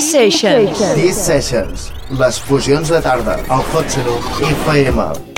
Sessions. These Sessions. Les fusions de tarda. Al Hot Saloon FM.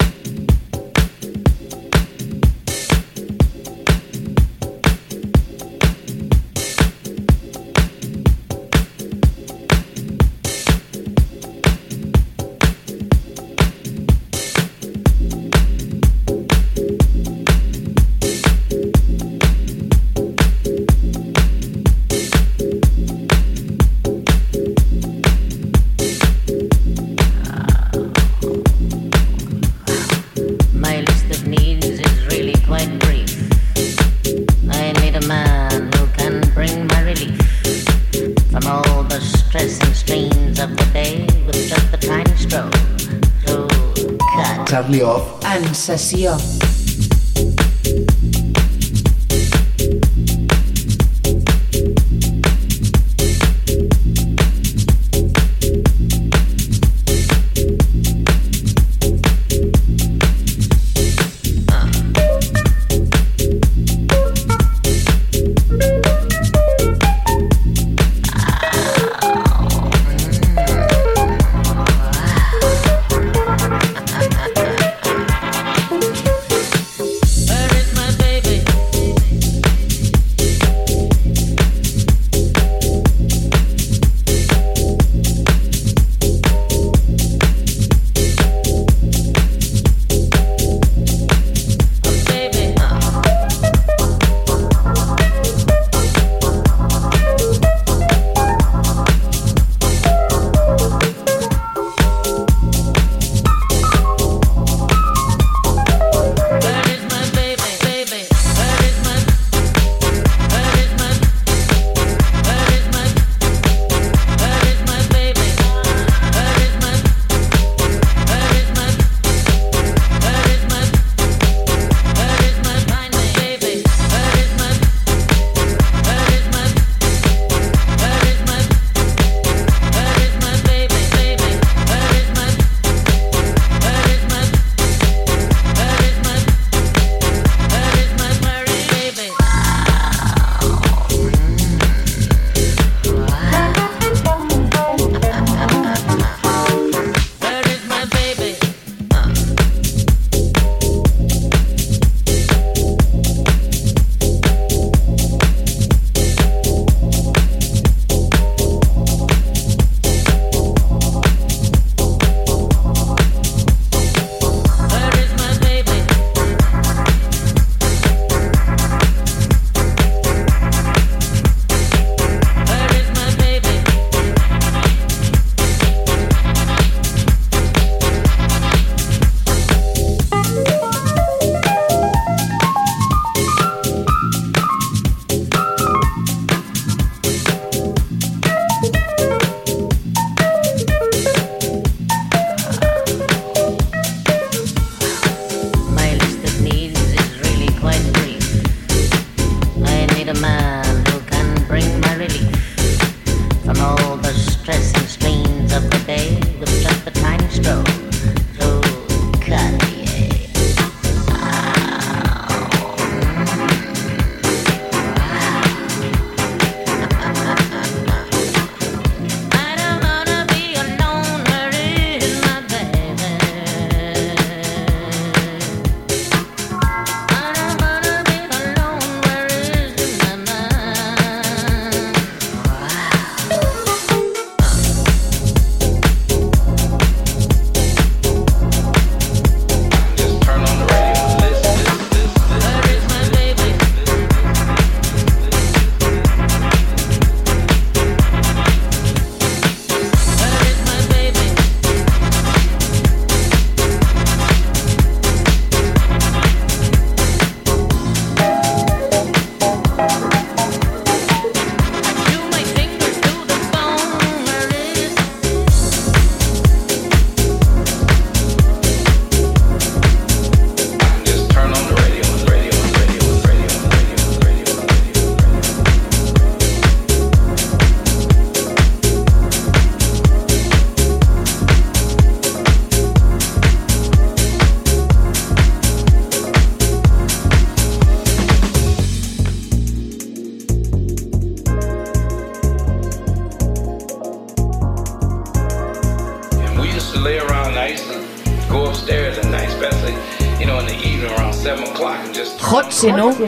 Sessió.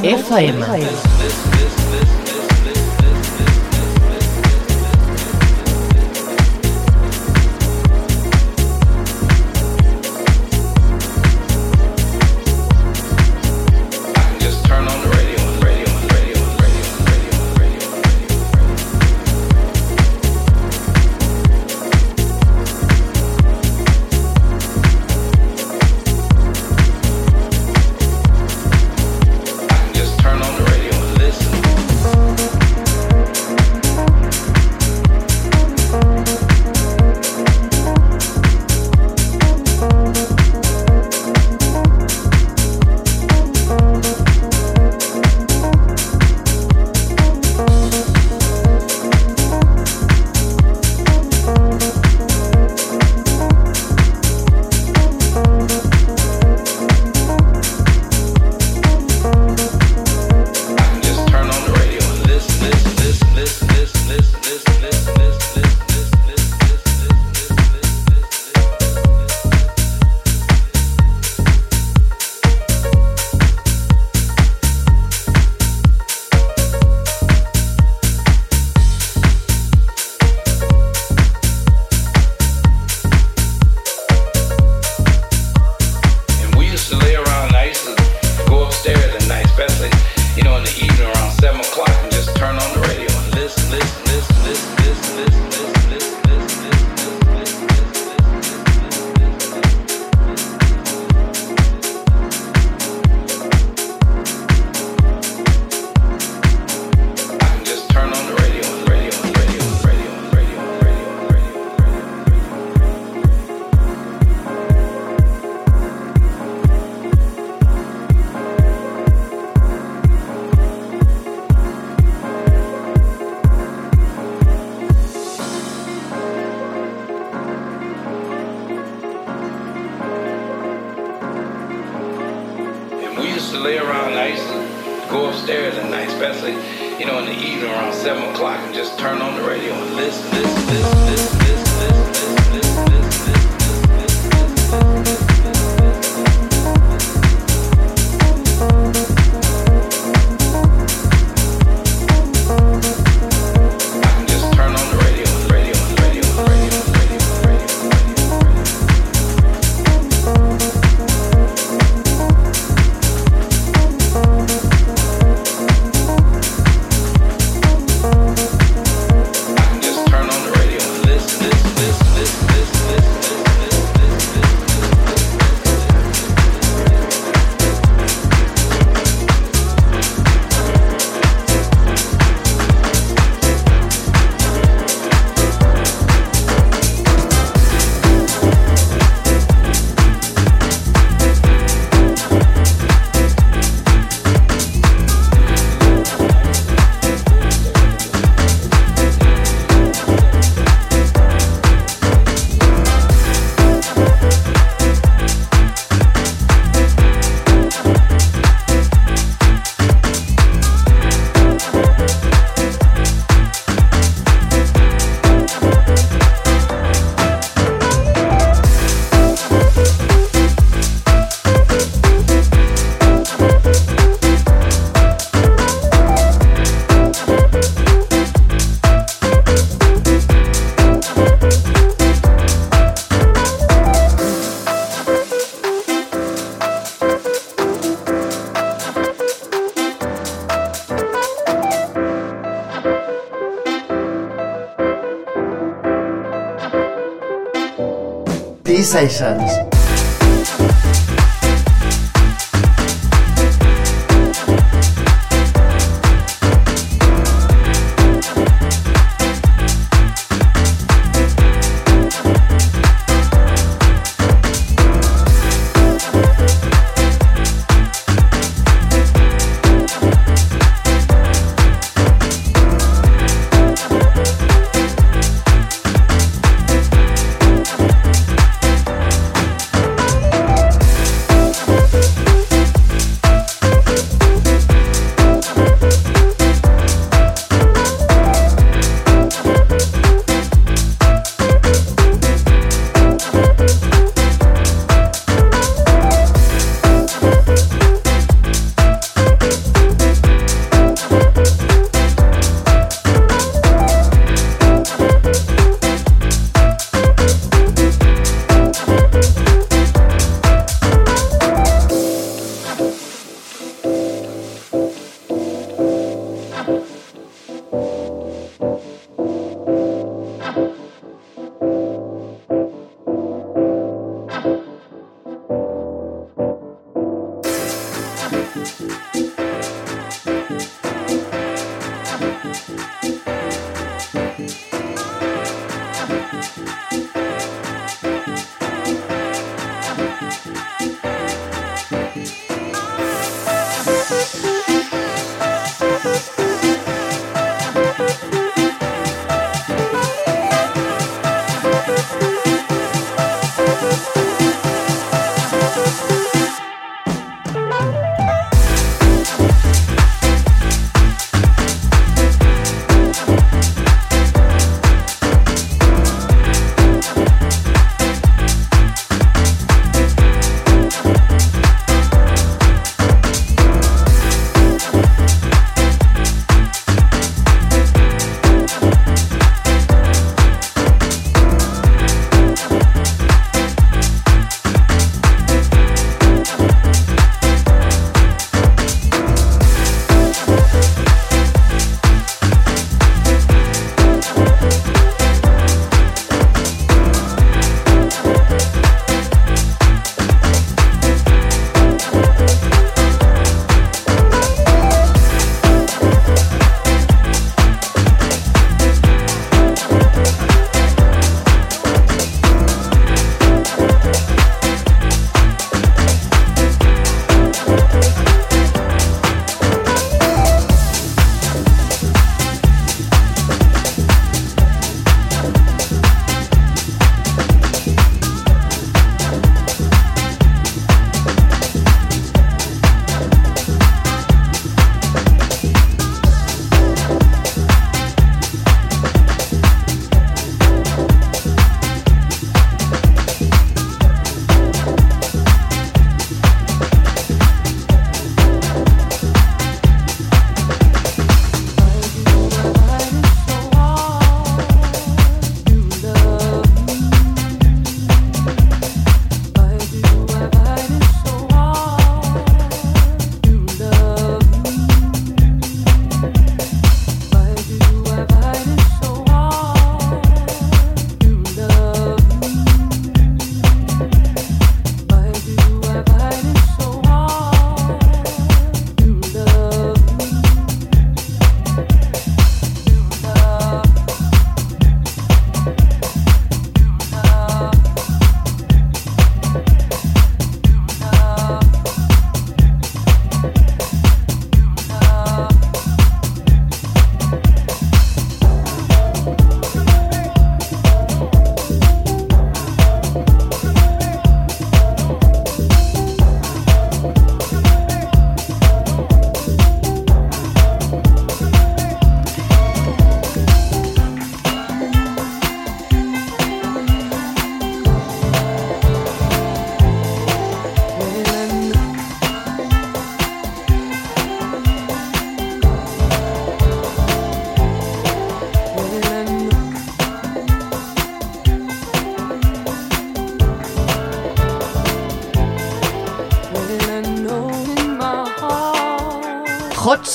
FM. FM.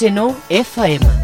SNO FM.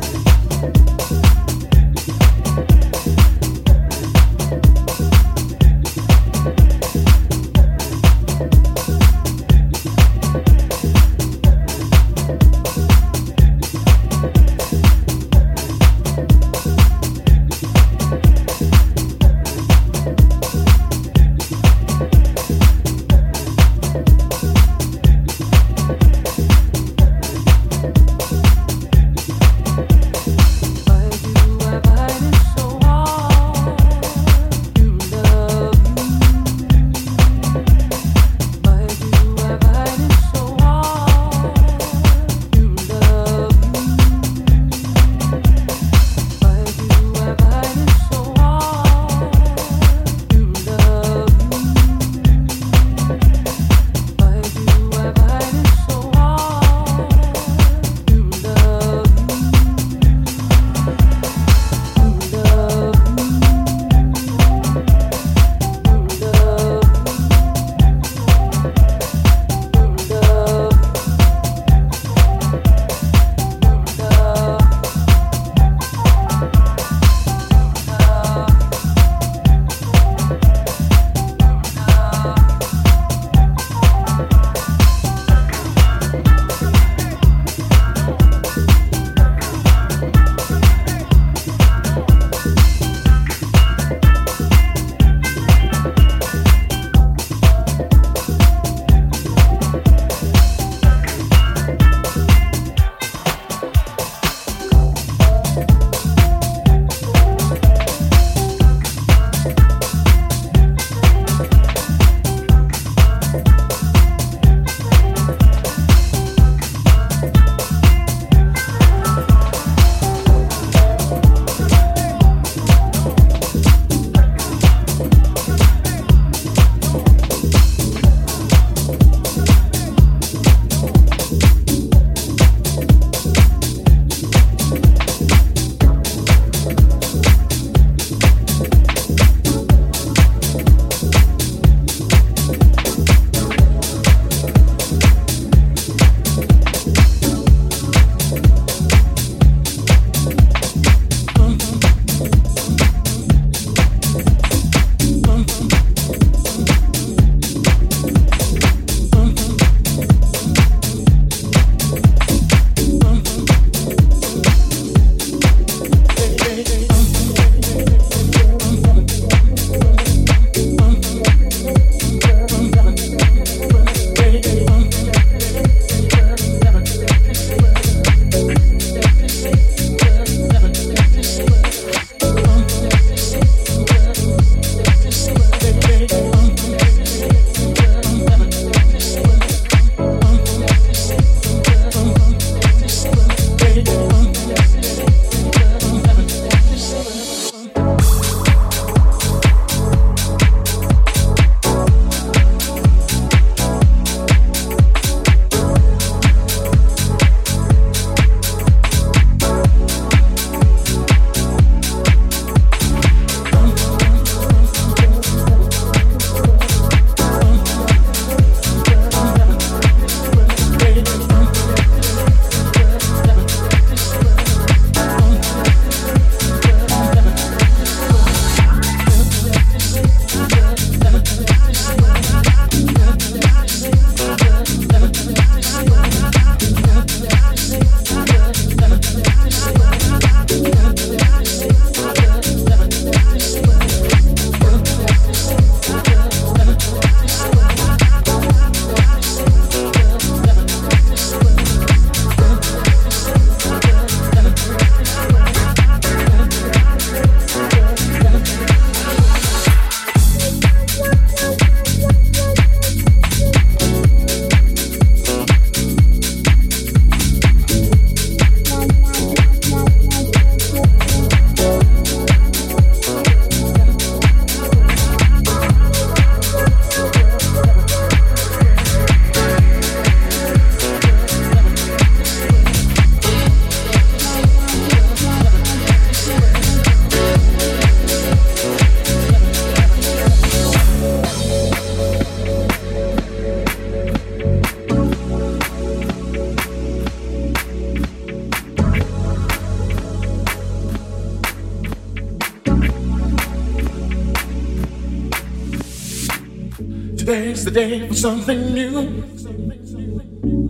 The day for something new.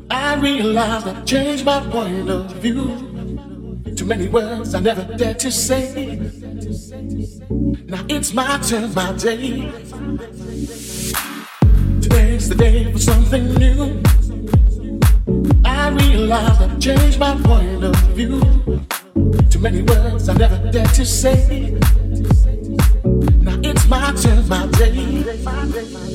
I realize I've changed my point of view. Too many words I never dared to say. Now it's my turn, my day. Today's the day for something new. I realize I've changed my point of view. Too many words I never dared to say. Now it's my turn, my day.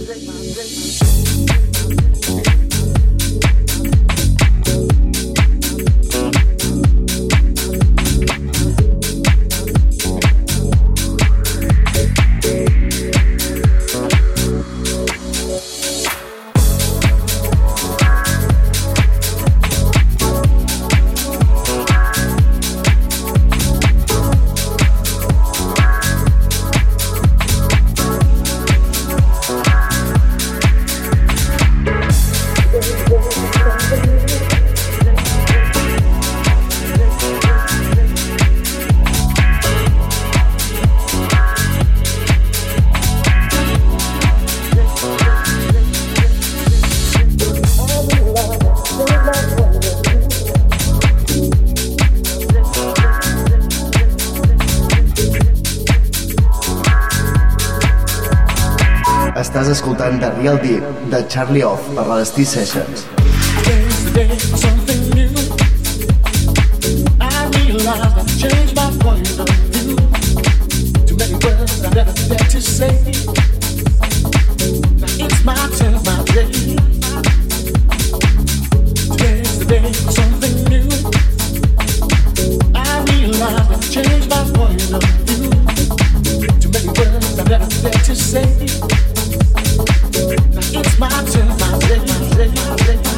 Estàs escoltant The Real Deep de Charlie Off per the day for something new. I my point of view. Too many words I never dared to say. My turn, my day. Today's the day for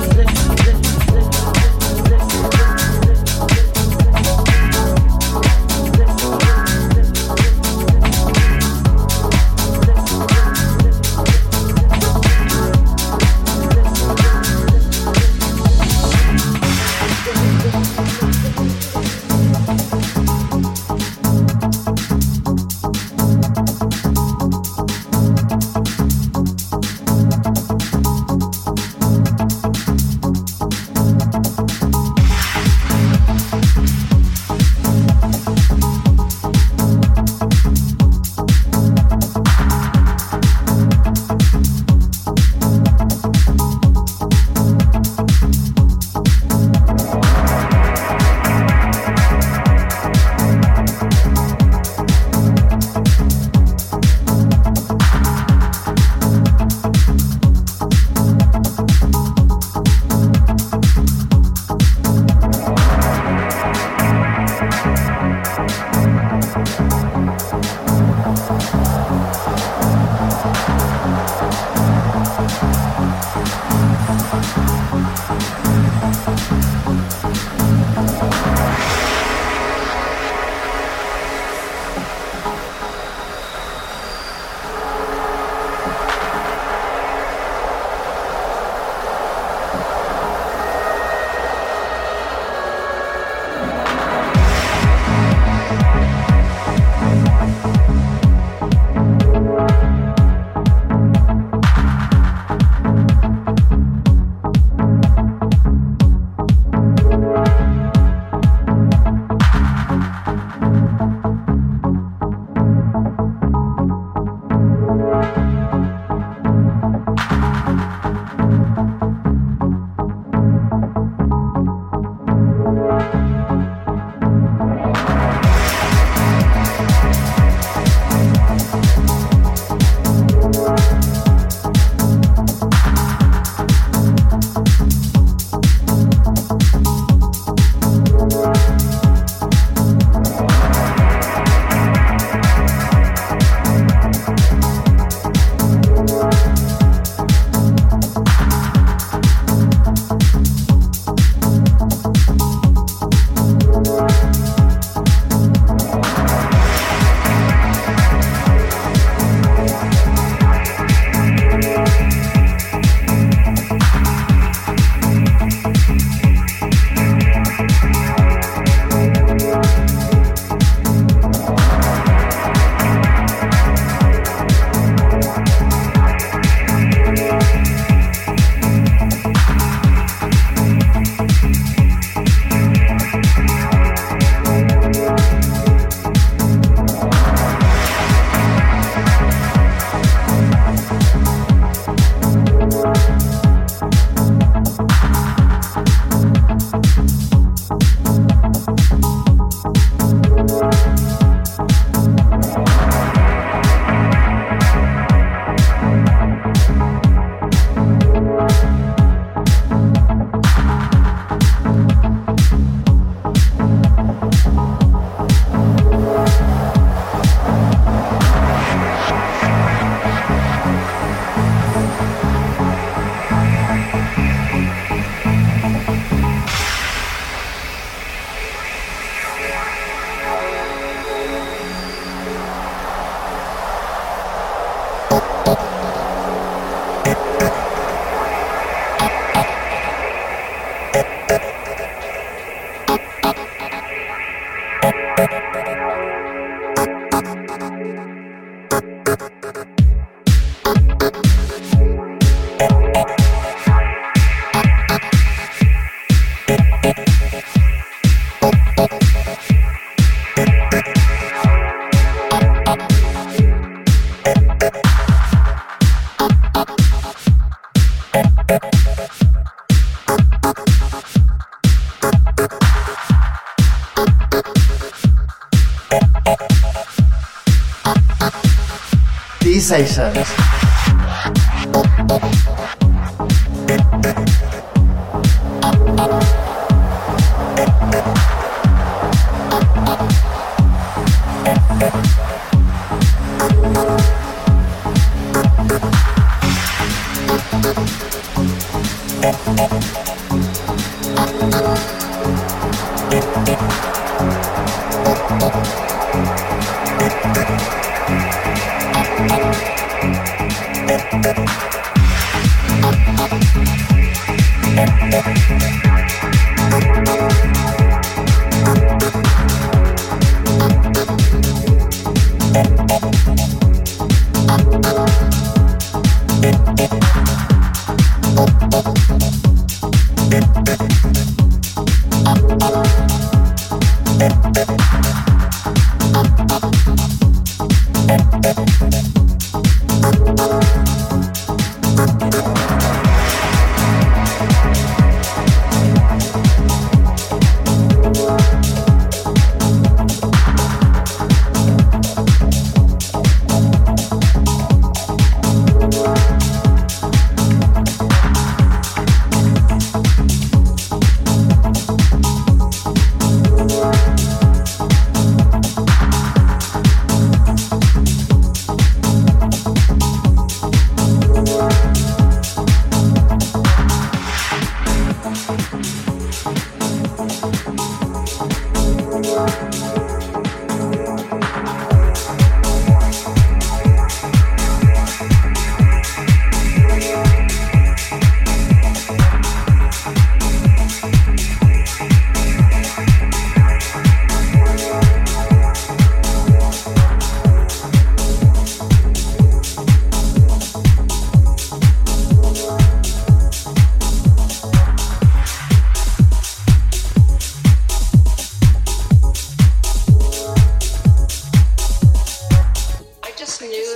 love.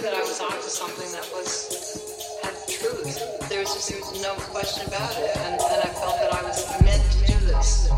that I was onto something that was had truth. There was just there was no question about it, and, and I felt that I was meant to do this.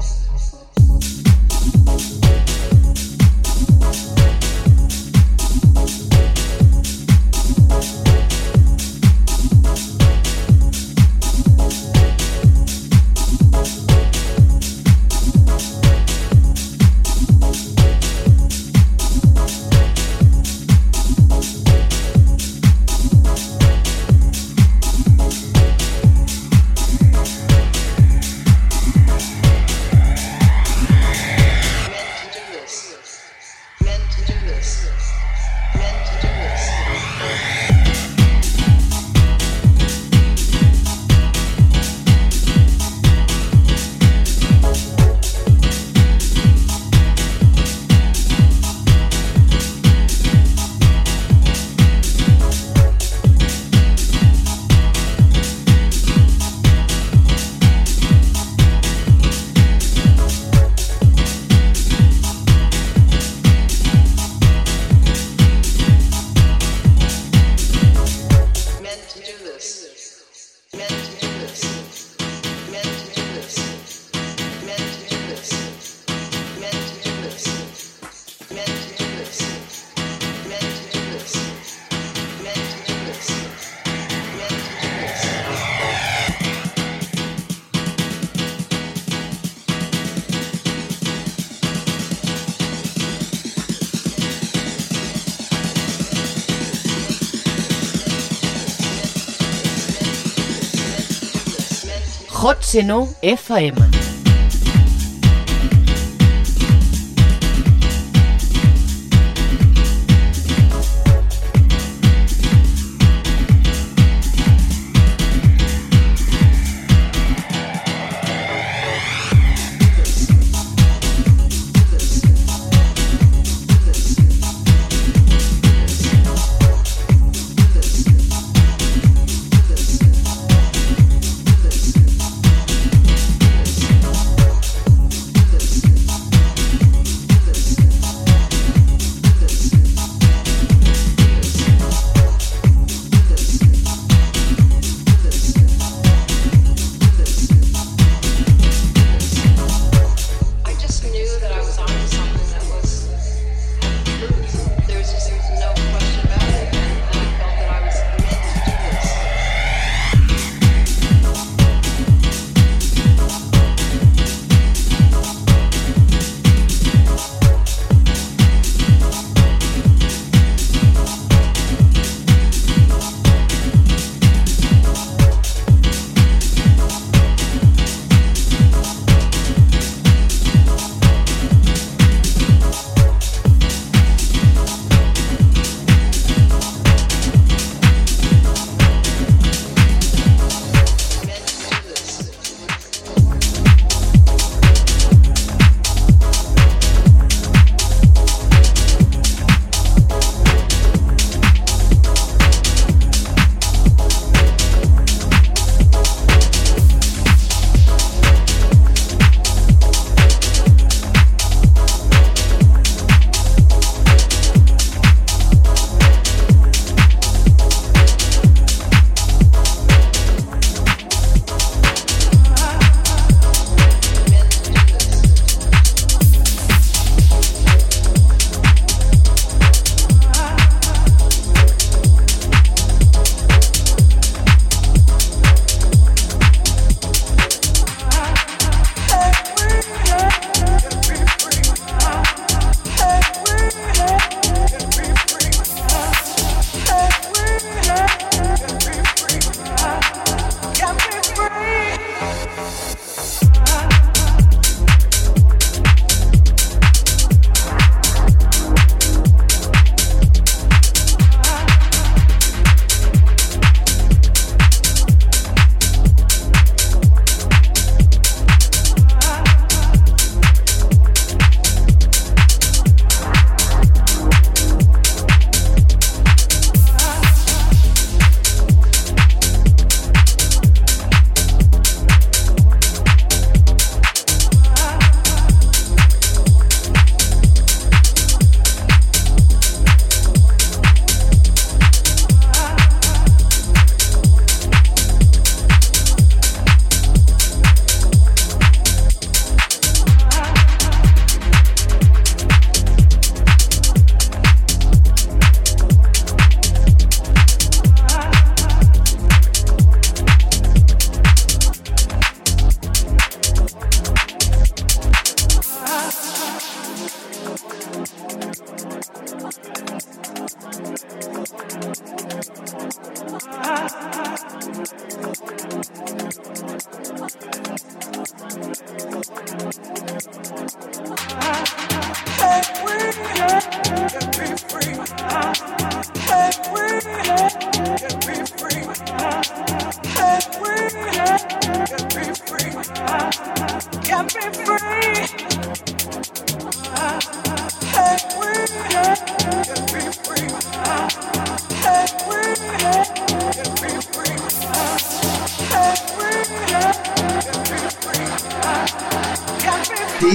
Senó FM.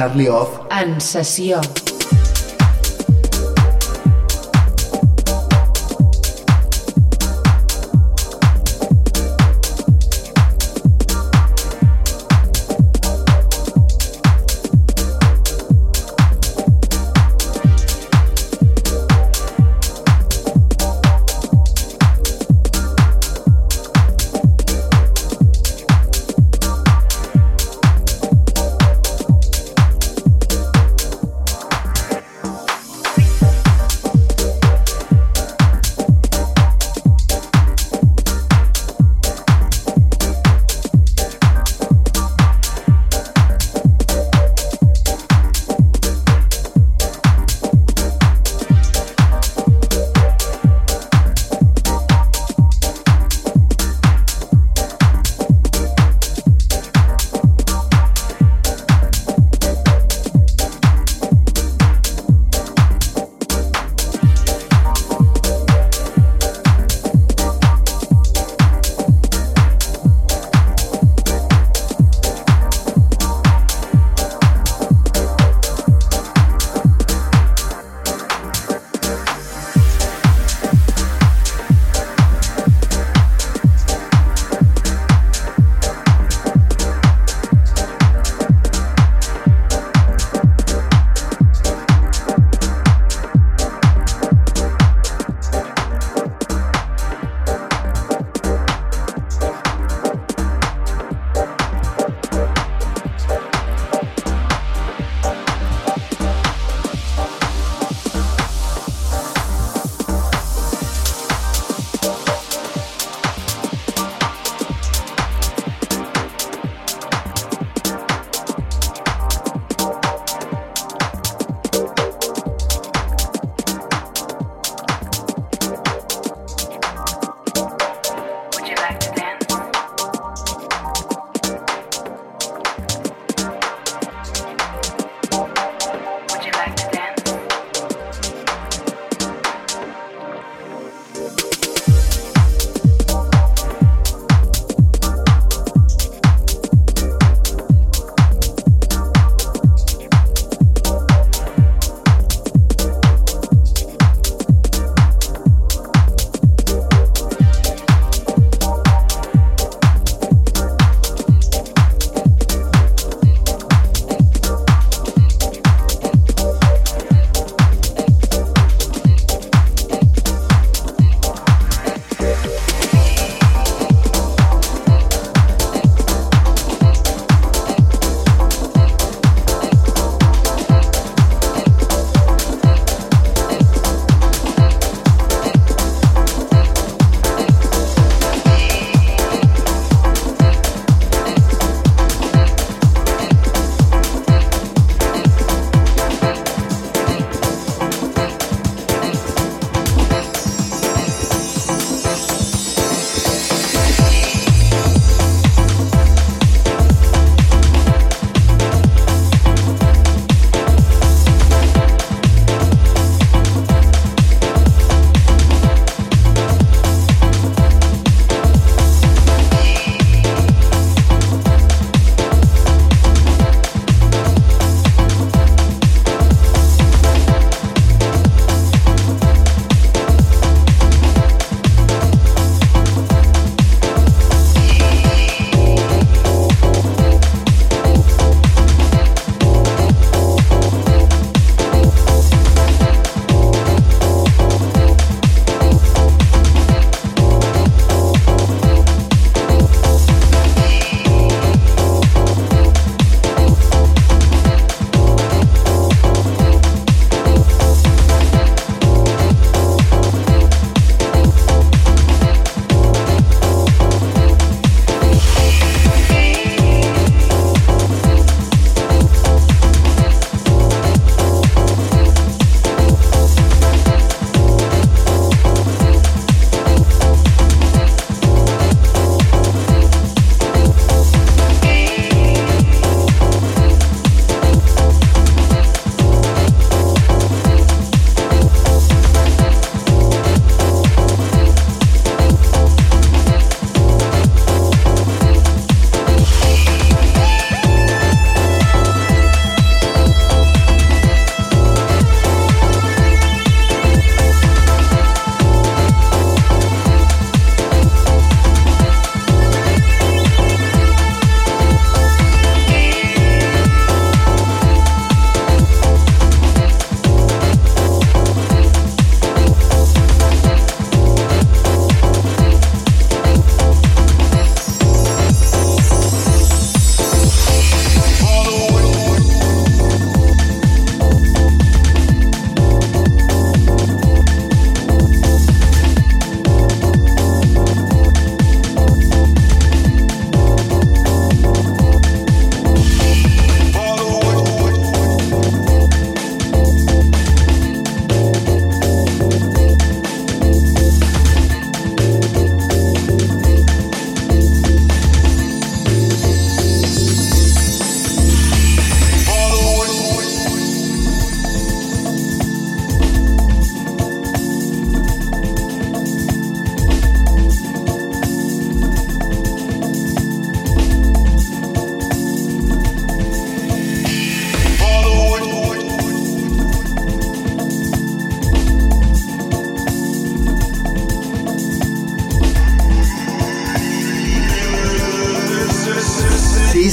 Charlie Off en sessió.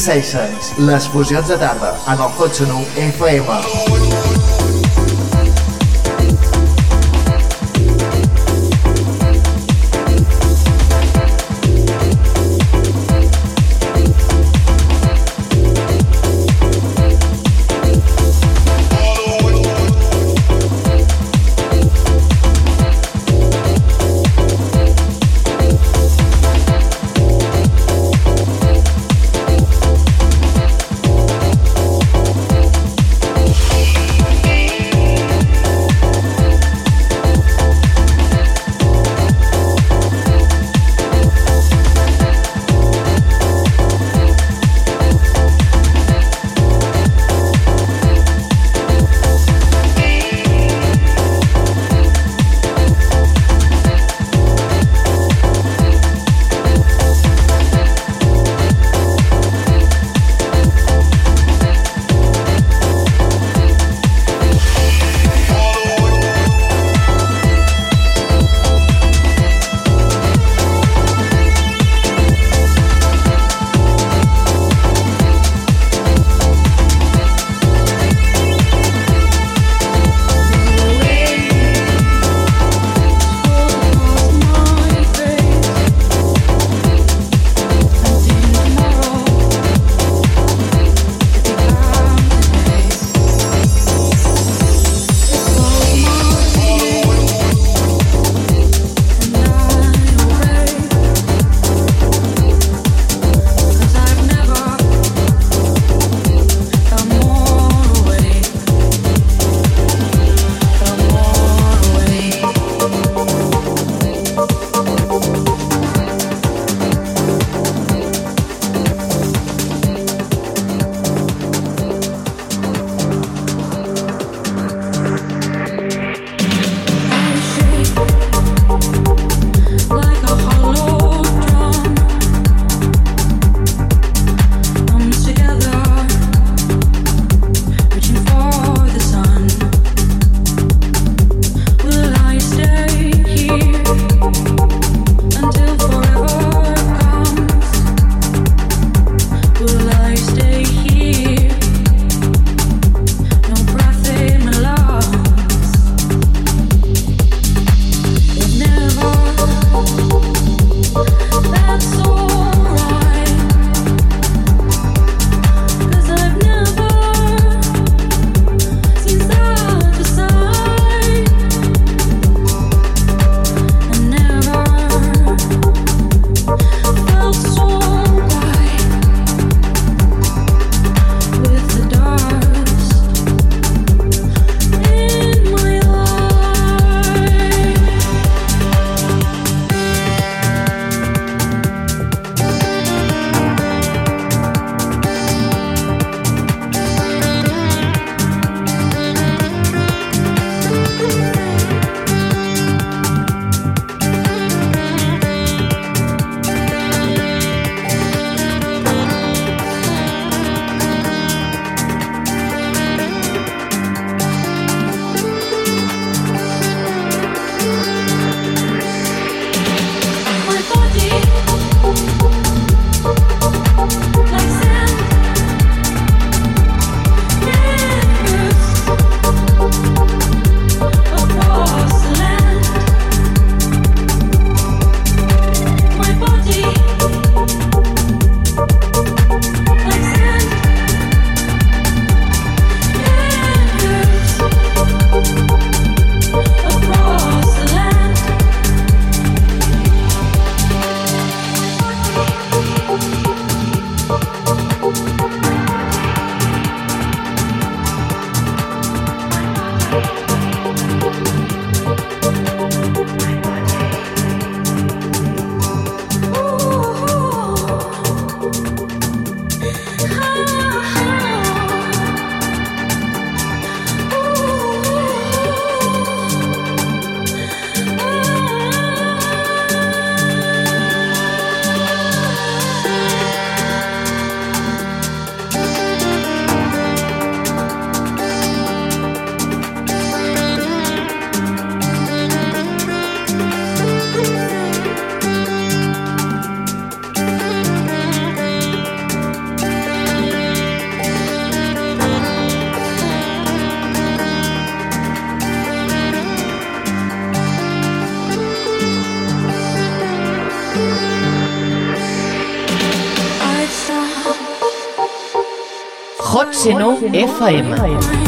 Sessions, les fusions de tarda, en el Hot FM. Xenon FM. FM.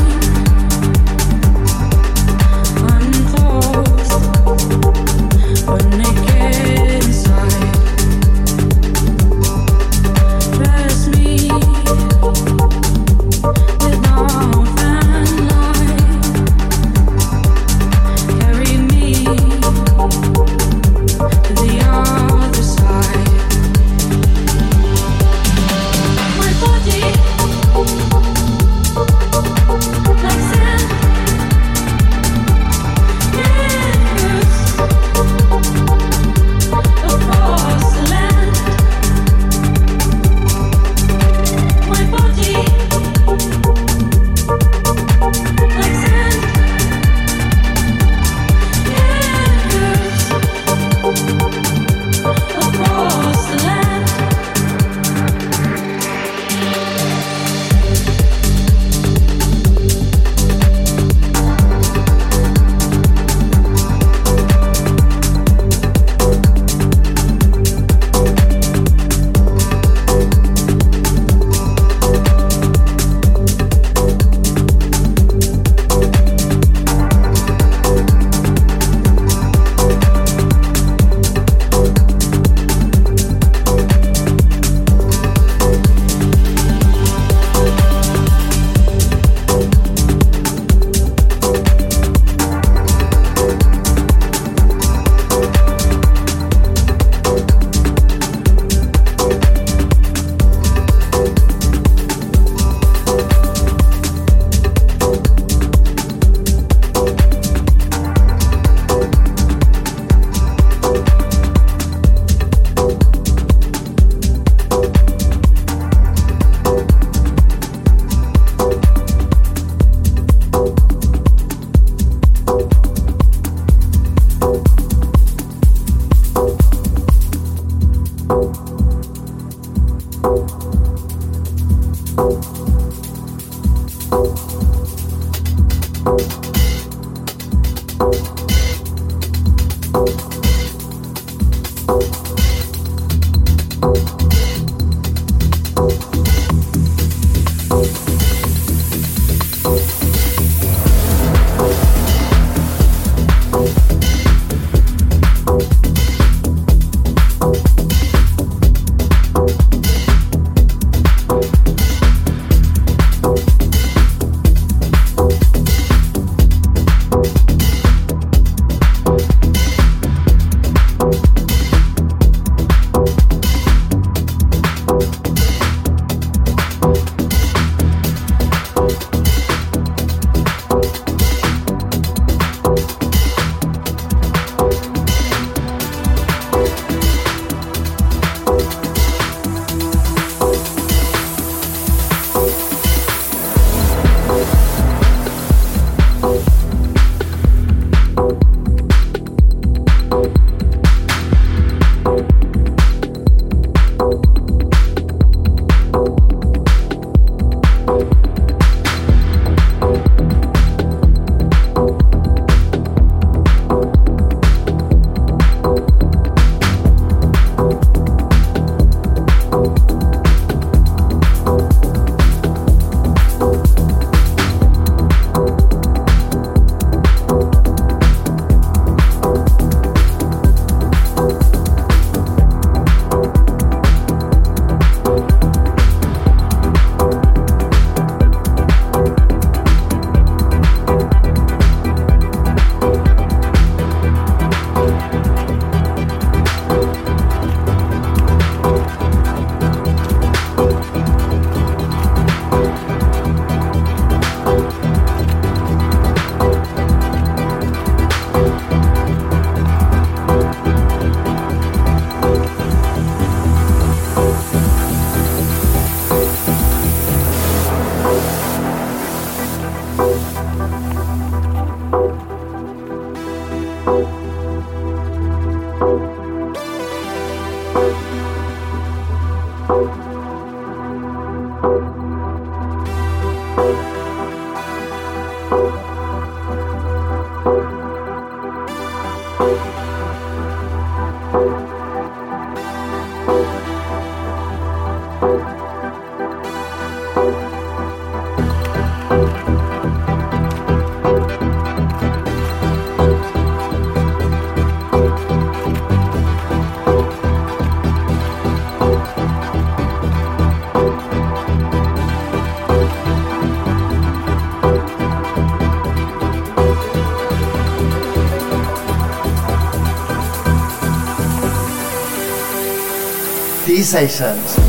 sessions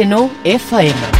100.9 FM.